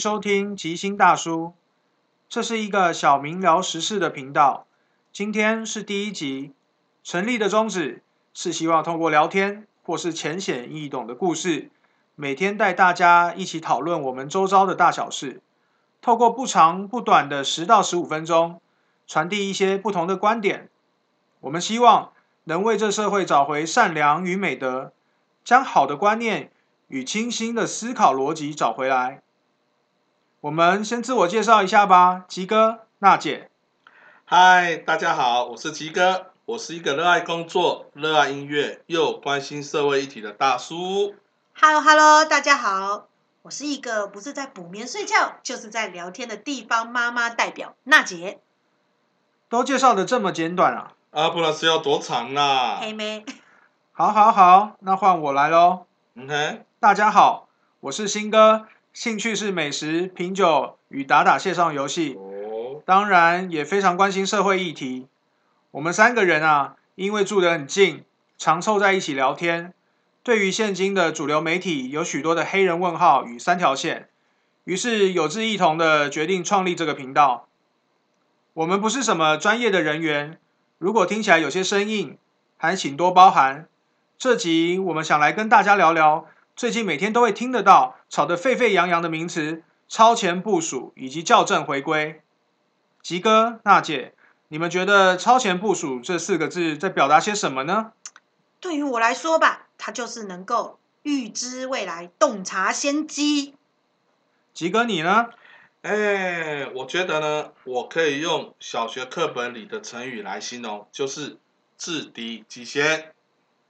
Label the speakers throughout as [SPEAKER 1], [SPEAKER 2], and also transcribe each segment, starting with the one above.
[SPEAKER 1] 收听吉星大叔，这是一个小民聊时事的频道。今天是第一集，成立的宗旨是希望通过聊天或是浅显易懂的故事，每天带大家一起讨论我们周遭的大小事。透过不长不短的十到十五分钟，传递一些不同的观点。我们希望能为这社会找回善良与美德，将好的观念与清新的思考逻辑找回来。我们先自我介绍一下吧，吉哥、娜姐。
[SPEAKER 2] 嗨，大家好，我是吉哥，我是一个热爱工作、热爱音乐又关心社会议题的大叔。
[SPEAKER 3] Hello Hello，大家好，我是一个不是在补眠睡觉，就是在聊天的地方妈妈代表娜姐，
[SPEAKER 1] 都介绍的这么简短啊！
[SPEAKER 2] 啊，不然是要多长啦？
[SPEAKER 3] 黑妹。
[SPEAKER 1] 好，好，好，那换我来喽。
[SPEAKER 2] 嗯哼，
[SPEAKER 1] 大家好，我是新哥，兴趣是美食、品酒与打打线上游戏，
[SPEAKER 2] 哦，
[SPEAKER 1] 当然也非常关心社会议题。我们三个人啊，因为住得很近，常凑在一起聊天。对于现今的主流媒体，有许多的黑人问号与三条线，于是有志一同的决定创立这个频道。我们不是什么专业的人员，如果听起来有些生硬，还请多包涵。这集我们想来跟大家聊聊最近每天都会听得到、吵得沸沸扬扬的名词“超前部署”以及校正回归。吉哥、娜姐，你们觉得“超前部署”这四个字在表达些什么呢？
[SPEAKER 3] 对于我来说吧，它就是能够预知未来、洞察先机。
[SPEAKER 1] 吉哥，你呢？
[SPEAKER 2] 哎，我觉得呢，我可以用小学课本里的成语来形容，就是制敌机先。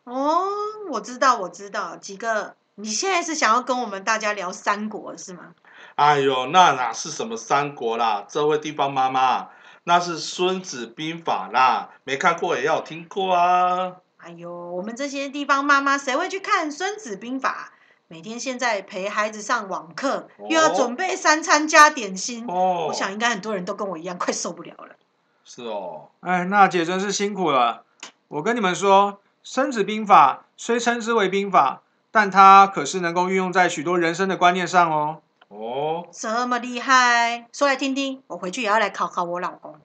[SPEAKER 3] 哦，我知道，我知道，几个，你现在是想要跟我们大家聊三国是吗？
[SPEAKER 2] 哎呦，那哪是什么三国啦？这位地方妈妈，那是《孙子兵法》啦，没看过也要听过啊。
[SPEAKER 3] 哎呦，我们这些地方妈妈谁会去看《孙子兵法》？每天现在陪孩子上网课，又要
[SPEAKER 2] 哦
[SPEAKER 3] 准备三餐加点心，
[SPEAKER 2] 哦，
[SPEAKER 3] 我想应该很多人都跟我一样，快受不了了。
[SPEAKER 2] 是哦，
[SPEAKER 1] 哎，娜姐真是辛苦了。我跟你们说，《孙子兵法》虽称之为兵法，但它可是能够运用在许多人生的观念上哦。
[SPEAKER 2] 哦，
[SPEAKER 3] 这么厉害，说来听听，我回去也要来考考我老公。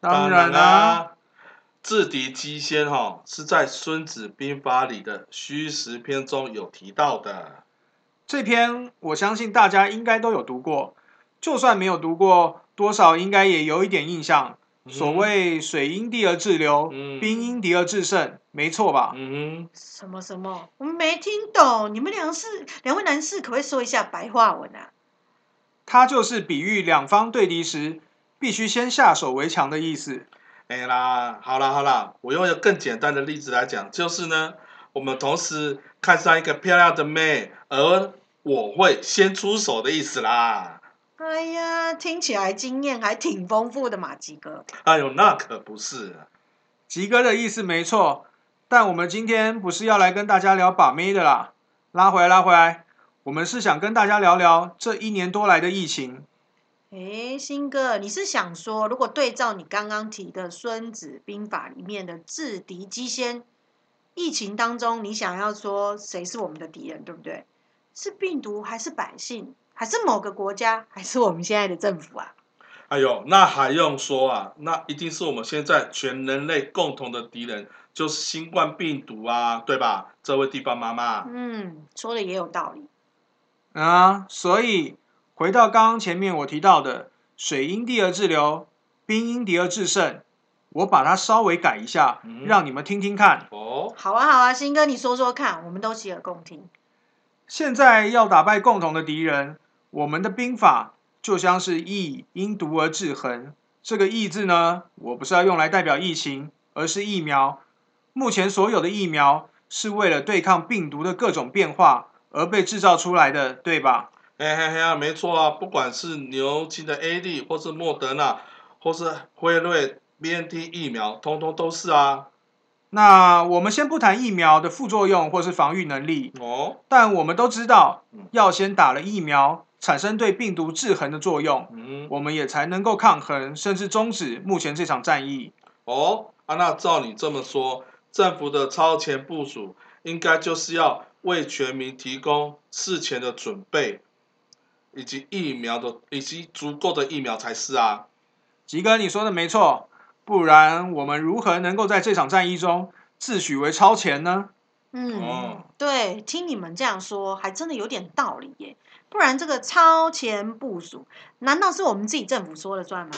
[SPEAKER 1] 当然啦、
[SPEAKER 2] 啦，制敌机先哈是在《孙子兵法》里的虚实篇中有提到的。
[SPEAKER 1] 这篇我相信大家应该都有读过，就算没有读过，多少应该也有一点印象。所谓“水因地而制流，
[SPEAKER 2] 嗯
[SPEAKER 1] 兵因敌而制胜”，没错吧？
[SPEAKER 2] 嗯
[SPEAKER 3] 什么什么？我没听懂，你们两是两位男士，可不可以说一下白话文啊？
[SPEAKER 1] 它就是比喻两方对敌时，必须先下手为强的意思。
[SPEAKER 2] 哼，哎啦，好啦好啦，我用一个更简单的例子来讲，就是呢，我们同时看上一个漂亮的妹，而我会先出手的意思啦。
[SPEAKER 3] 哎呀，听起来经验还挺丰富的嘛，吉哥。
[SPEAKER 2] 哎呦，那可不是。
[SPEAKER 1] 吉哥的意思没错，但我们今天不是要来跟大家聊把妹的啦。拉回来，拉回来，我们是想跟大家聊聊这一年多来的疫情。
[SPEAKER 3] 诶，新哥，你是想说，如果对照你刚刚提的《孙子兵法》里面的制敌机先，疫情当中，你想要说谁是我们的敌人，对不对？是病毒，还是百姓，还是某个国家，还是我们现在的政府啊？
[SPEAKER 2] 哎呦，那还用说啊？那一定是我们现在全人类共同的敌人，就是新冠病毒啊，对吧？这位地方妈妈，
[SPEAKER 3] 嗯，说的也有道理。
[SPEAKER 1] 啊，所以回到刚刚前面我提到的“水因地而制流，兵因敌而制胜”，我把它稍微改一下，
[SPEAKER 2] 嗯
[SPEAKER 1] 让你们听听看。
[SPEAKER 2] 哦，
[SPEAKER 3] 好啊，好啊，新哥，你说说看，我们都洗耳恭听。
[SPEAKER 1] 现在要打败共同的敌人，我们的兵法就像是疫因毒而制衡。这个“疫”字呢，我不是要用来代表疫情，而是疫苗。目前所有的疫苗是为了对抗病毒的各种变化而被制造出来的，对吧？
[SPEAKER 2] 嘿嘿嘿啊，没错啊，不管是牛津的 A D 或是莫德纳，或是辉瑞 B N T 疫苗，通通都是啊。
[SPEAKER 1] 那我们先不谈疫苗的副作用或是防御能力，
[SPEAKER 2] 哦，
[SPEAKER 1] 但我们都知道
[SPEAKER 2] 嗯，
[SPEAKER 1] 要先打了疫苗，产生对病毒制衡的作用，
[SPEAKER 2] 嗯，
[SPEAKER 1] 我们也才能够抗衡，甚至终止目前这场战役。
[SPEAKER 2] 哦，啊，那照你这么说，政府的超前部署应该就是要为全民提供事前的准备，以及疫苗的以及足够的疫苗才是啊。
[SPEAKER 1] 吉哥，你说的没错，不然我们如何能够在这场战役中自诩为超前呢？
[SPEAKER 3] 嗯，
[SPEAKER 2] 哦
[SPEAKER 3] 对，听你们这样说，还真的有点道理耶。不然这个超前部署，难道是我们自己政府说了算吗？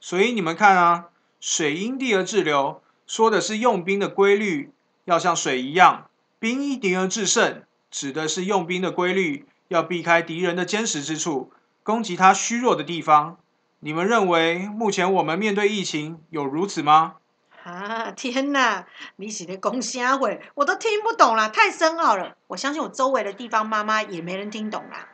[SPEAKER 1] 所以你们看啊，水因地而制流，说的是用兵的规律要像水一样，兵因敌而制胜，指的是用兵的规律要避开敌人的坚实之处，攻击他虚弱的地方。你们认为目前我们面对疫情有如此吗？
[SPEAKER 3] 啊，天哪！你写的公虾会，我都听不懂啦，太深奥了。我相信我周围的地方妈妈也没人听懂啦。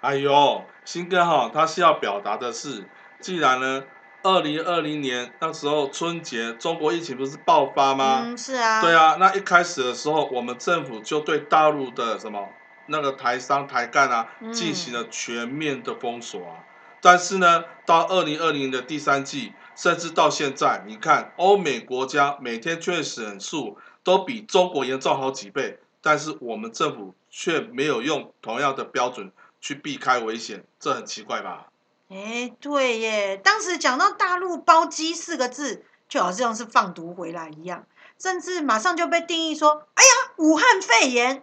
[SPEAKER 2] 哎呦，新哥哈，他是要表达的是，既然呢，二零二零年那时候春节中国疫情不是爆发吗？
[SPEAKER 3] 嗯，是啊。
[SPEAKER 2] 对啊，那一开始的时候，我们政府就对大陆的什么那个台商台干啊，
[SPEAKER 3] 嗯
[SPEAKER 2] 进行了全面的封锁啊。但是呢，到二零二零的第三季，甚至到现在，你看欧美国家每天确诊人数都比中国严重好几倍，但是我们政府却没有用同样的标准去避开危险，这很奇怪吧？
[SPEAKER 3] 哎，对耶，当时讲到大陆包机四个字，就好像是放毒回来一样，甚至马上就被定义说，哎呀，武汉肺炎。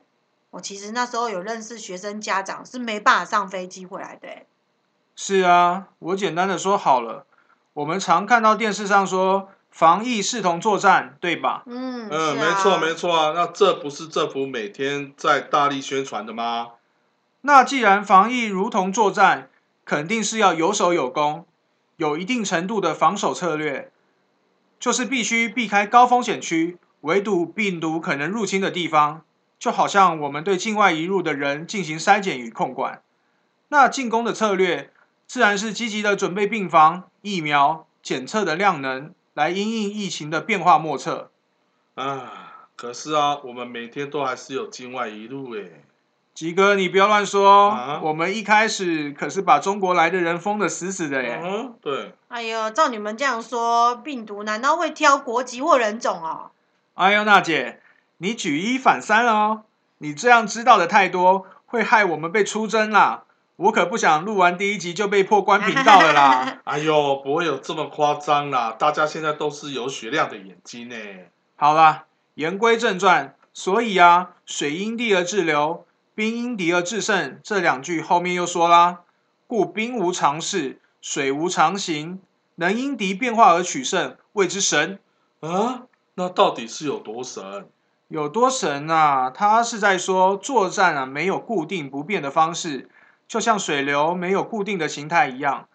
[SPEAKER 3] 我其实那时候有认识学生家长是没办法上飞机回来的。
[SPEAKER 1] 是啊，我简单的说好了，我们常看到电视上说防疫视同作战，对吧？
[SPEAKER 3] 嗯，
[SPEAKER 2] 嗯，
[SPEAKER 3] 是啊
[SPEAKER 2] 没错没错啊，那这不是政府每天在大力宣传的吗？
[SPEAKER 1] 那既然防疫如同作战，肯定是要有守有攻，有一定程度的防守策略，就是必须避开高风险区，围堵病毒可能入侵的地方，就好像我们对境外移入的人进行筛检与控管。那进攻的策略，自然是积极的准备病房、疫苗、检测的量能，来因应疫情的变化莫测。
[SPEAKER 2] 啊，可是啊，我们每天都还是有境外一路诶。
[SPEAKER 1] 吉哥，你不要乱说，
[SPEAKER 2] 啊
[SPEAKER 1] 我们一开始可是把中国来的人封得死死的耶。
[SPEAKER 2] 嗯，对，
[SPEAKER 3] 哎呦，照你们这样说，病毒难道会挑国籍或人种哦？
[SPEAKER 1] 哎呦，娜姐，你举一反三了哦！你这样知道的太多，会害我们被出征啦。我可不想录完第一集就被迫关频道了啦。
[SPEAKER 2] 哎呦，不会有这么夸张啦，大家现在都是有雪亮的眼睛呢。
[SPEAKER 1] 好啦，言归正传，所以啊，水因地而制流，兵因敌而制胜，这两句后面又说啦，故兵无常势，水无常形，能因敌变化而取胜，谓之神。
[SPEAKER 2] 啊，那到底是有多神？
[SPEAKER 1] 有多神啊？他是在说作战啊没有固定不变的方式，就像水流没有固定的形态一样，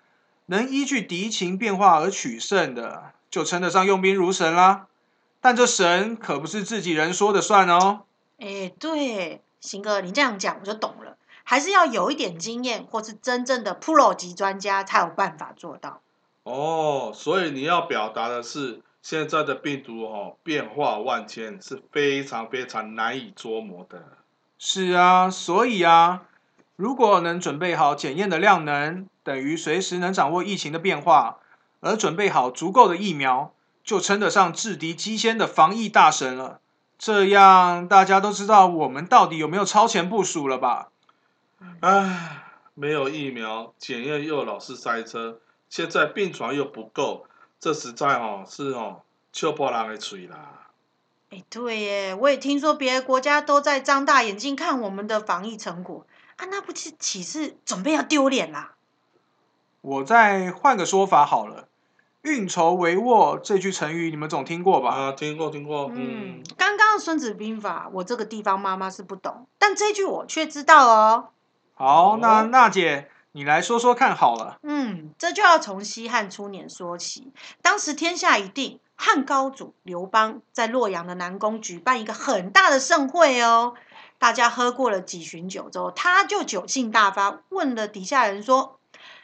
[SPEAKER 1] 能依据敌情变化而取胜的，就称得上用兵如神啦。但这神可不是自己人说的算哦。
[SPEAKER 3] 哎，对，行哥，你这样讲我就懂了，还是要有一点经验，或是真正的 pro 级专家才有办法做到。
[SPEAKER 2] 哦，所以你要表达的是，现在的病毒哦变化万千，是非常非常难以捉摸的。
[SPEAKER 1] 是啊，所以啊，如果能准备好检验的量能，等于随时能掌握疫情的变化，而准备好足够的疫苗，就称得上制敌机先的防疫大神了。这样大家都知道我们到底有没有超前部署了吧？
[SPEAKER 2] 唉，没有疫苗，检验又老是塞车，现在病床又不够，这实在哦是哦，笑破人的嘴啦。
[SPEAKER 3] 哎，对耶，我也听说别的国家都在张大眼睛看我们的防疫成果啊，那不是岂是准备要丢脸啦？
[SPEAKER 1] 我再换个说法好了，“运筹帷幄”这句成语你们总听过吧？
[SPEAKER 2] 啊，听过听过，
[SPEAKER 3] 嗯
[SPEAKER 2] 嗯，，
[SPEAKER 3] 刚刚《孙子兵法》，我这个地方妈妈是不懂，但这句我却知道哦。
[SPEAKER 1] 好，那
[SPEAKER 2] 哦
[SPEAKER 1] 娜姐你来说说看好了。
[SPEAKER 3] 嗯，这就要从西汉初年说起。当时天下已定，汉高祖刘邦在洛阳的南宫举办一个很大的盛会哦。大家喝过了几巡酒之后，他就酒兴大发，问了底下人说：“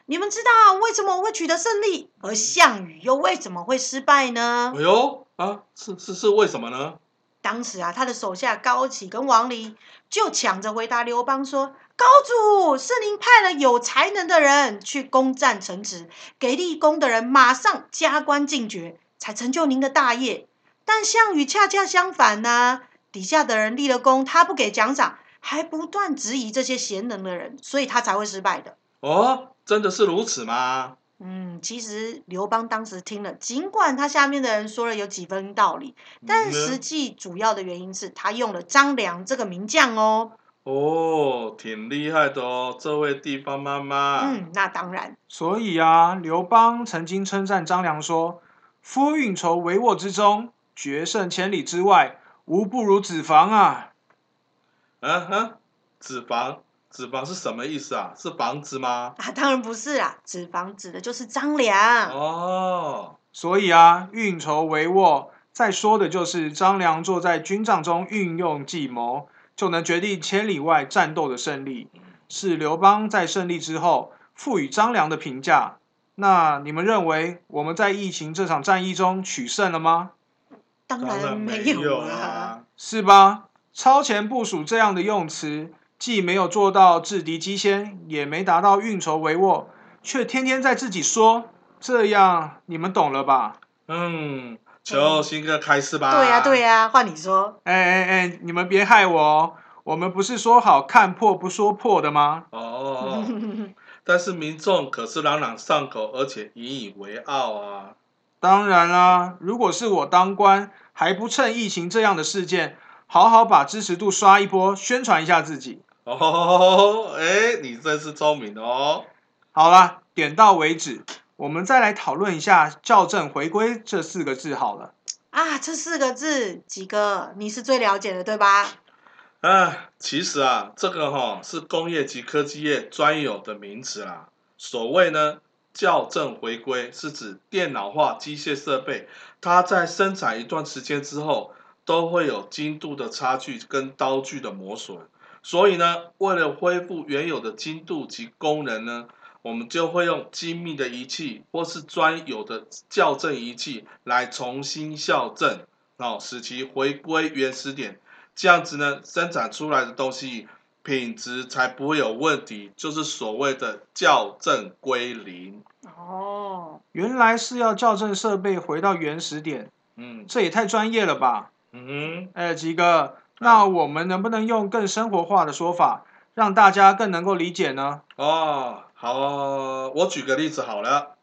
[SPEAKER 3] 你们知道为什么我会取得胜利，而项羽又为什么会失败呢
[SPEAKER 2] 哎呦啊，是是是为什么呢？？”
[SPEAKER 3] 当时啊，他的手下高启跟王离就抢着回答刘邦说：“高祖，是您派了有才能的人去攻占城池，给立功的人马上加官进爵，才成就您的大业。但项羽恰恰相反呢、底下的人立了功，他不给奖赏，还不断质疑这些贤能的人，所以他才会失败的。
[SPEAKER 2] 哦，真的是如此吗？
[SPEAKER 3] 嗯，其实刘邦当时听了，尽管他下面的人说了有几分道理，但
[SPEAKER 2] 嗯
[SPEAKER 3] 实际主要的原因是他用了张良这个名将哦。
[SPEAKER 2] 哦，挺厉害的哦，这位地方妈妈。
[SPEAKER 3] 嗯，那当然。
[SPEAKER 1] 所以啊，刘邦曾经称赞张良说：“夫运筹帷幄之中，决胜千里之外，无不如脂肪啊。
[SPEAKER 2] 嗯哼，脂肪，脂肪是什么意思啊？是房子吗？
[SPEAKER 3] 啊，当然不是啊，脂肪指的就是张良。
[SPEAKER 2] 哦，”
[SPEAKER 1] 所以啊，运筹帷幄，再说的就是张良坐在军帐中运用计谋，就能决定千里外战斗的胜利。是刘邦在胜利之后赋予张良的评价。那你们认为我们在疫情这场战役中取胜了吗？
[SPEAKER 3] 当
[SPEAKER 2] 当然
[SPEAKER 3] 然
[SPEAKER 2] 没
[SPEAKER 3] 有
[SPEAKER 2] 啊。
[SPEAKER 1] 是吧？超前部署这样的用词，既没有做到制敌机先，也没达到运筹帷幄，却天天在自己说，这样你们懂了吧？
[SPEAKER 2] 嗯，求新哥开始吧。
[SPEAKER 3] 对呀、对呀、换你说。
[SPEAKER 1] 哎哎哎，你们别害我哦！我们不是说好看破不说破的吗？
[SPEAKER 2] 哦，但是民众可是朗朗上口，而且引以为傲啊。
[SPEAKER 1] 当然啦，如果是我当官，还不趁疫情这样的事件，好好把支持度刷一波，宣传一下自己。
[SPEAKER 2] 哦，哎，你真是聪明哦。
[SPEAKER 1] 好了，点到为止。我们再来讨论一下“校正回归”这四个字好了。
[SPEAKER 3] 啊，这四个字，几哥你是最了解的，对吧？
[SPEAKER 2] 啊，其实啊，这个哈、是工业及科技业专有的名词啦。所谓呢，校正回归是指电脑化机械设备，它在生产一段时间之后，都会有精度的差距跟刀具的磨损。所以呢，为了恢复原有的精度及功能呢，我们就会用精密的仪器或是专有的校正仪器来重新校正，哦，使其回归原始点。这样子呢，生产出来的东西品质才不会有问题，就是所谓的校正归零。
[SPEAKER 3] 哦，
[SPEAKER 1] 原来是要校正设备回到原始点，
[SPEAKER 2] 嗯
[SPEAKER 1] 这也太专业了吧？
[SPEAKER 2] 嗯哼
[SPEAKER 1] 哎，吉哥，那我们能不能用更生活化的说法，让大家更能够理解呢？
[SPEAKER 2] 哦，好哦，我举个例子好了。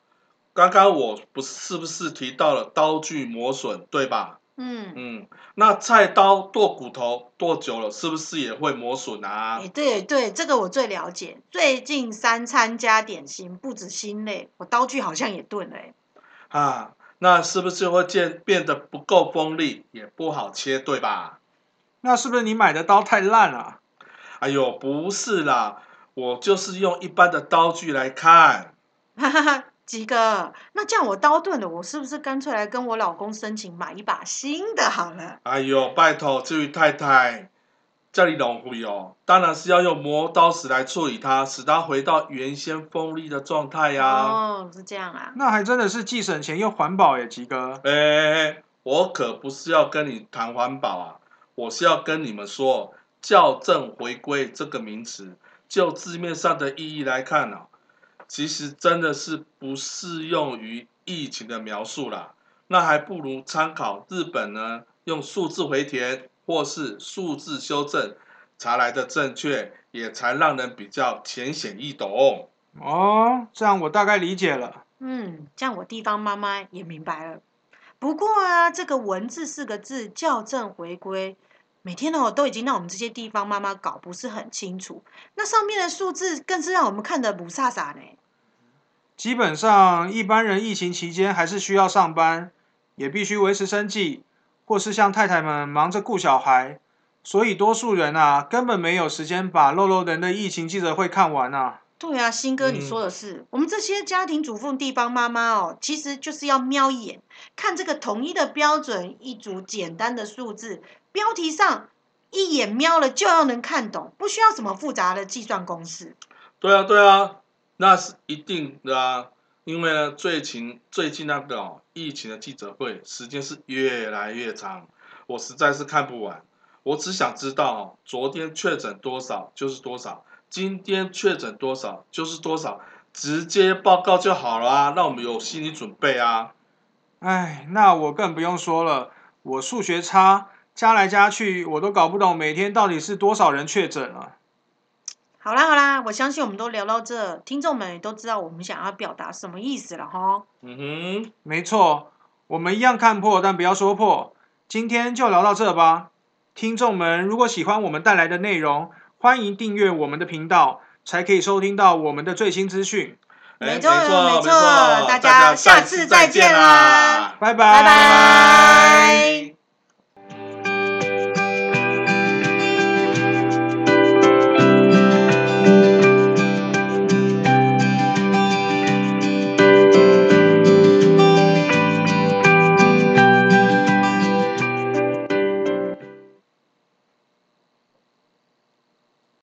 [SPEAKER 2] 刚刚我不是是不是提到了刀具磨损，对吧？
[SPEAKER 3] 嗯，
[SPEAKER 2] 嗯，那菜刀剁骨头剁久了，是不是也会磨损啊
[SPEAKER 3] 哎、？对对，这个我最了解。最近三餐加点心，不止心累，我刀具好像也钝了、哎，
[SPEAKER 2] 啊，那是不是会变变得不够锋利，也不好切，对吧？
[SPEAKER 1] 那是不是你买的刀太烂了？
[SPEAKER 2] 哎呦，不是啦，我就是用一般的刀具来看。
[SPEAKER 3] 哈哈哈。吉哥，那这样我刀钝了，我是不是干脆来跟我老公申请买一把新的好了？
[SPEAKER 2] 哎呦，拜托，这位太太，叫你龙会哦，当然是要用磨刀石来处理它，使它回到原先锋利的状态呀、
[SPEAKER 3] 哦，是这样啊。
[SPEAKER 1] 那还真的是既省钱又环保耶，吉哥。
[SPEAKER 2] 哎、我可不是要跟你谈环保啊，我是要跟你们说，校正回归这个名词，就字面上的意义来看啊，其实真的是不适用于疫情的描述啦。那还不如参考日本呢，用数字回填或是数字修正才来的正确，也才让人比较浅显易懂。
[SPEAKER 1] 哦，这样我大概理解了。
[SPEAKER 3] 嗯，这样我地方妈妈也明白了。不过啊，这个文字四个字校正回归，每天哦都已经让我们这些地方妈妈搞不是很清楚。那上面的数字更是让我们看得不飒飒呢。
[SPEAKER 1] 基本上，一般人疫情期间还是需要上班，也必须维持生计，或是像太太们忙着顾小孩，所以多数人啊根本没有时间把漏漏人的疫情记者会看完啊。
[SPEAKER 3] 对啊，新哥，你
[SPEAKER 2] 嗯
[SPEAKER 3] 说的是，我们这些家庭主妇、地方妈妈哦，其实就是要瞄一眼，看这个统一的标准，一组简单的数字，标题上一眼瞄了就要能看懂，不需要什么复杂的计算公式。
[SPEAKER 2] 对啊，对啊，那是一定的啊，因为呢，最近最近那个，疫情的记者会时间是越来越长，我实在是看不完。我只想知道，昨天确诊多少就是多少，今天确诊多少就是多少，直接报告就好了啊，让我们有心理准备啊。
[SPEAKER 1] 唉，那我更不用说了，我数学差，加来加去，我都搞不懂每天到底是多少人确诊了。
[SPEAKER 3] 好啦好啦，我相信我们都聊到这，听众们也都知道我们想要表达什么意思了哈。
[SPEAKER 2] 嗯哼，
[SPEAKER 1] 没错，我们一样看破，但不要说破。今天就聊到这吧。听众们，如果喜欢我们带来的内容，欢迎订阅我们的频道，才可以收听到我们的最新资讯。
[SPEAKER 2] 哎没错
[SPEAKER 3] 没错
[SPEAKER 2] 没错
[SPEAKER 3] 大家下次再见啦
[SPEAKER 2] 啦，
[SPEAKER 1] 拜
[SPEAKER 3] 拜
[SPEAKER 1] 拜
[SPEAKER 3] 拜。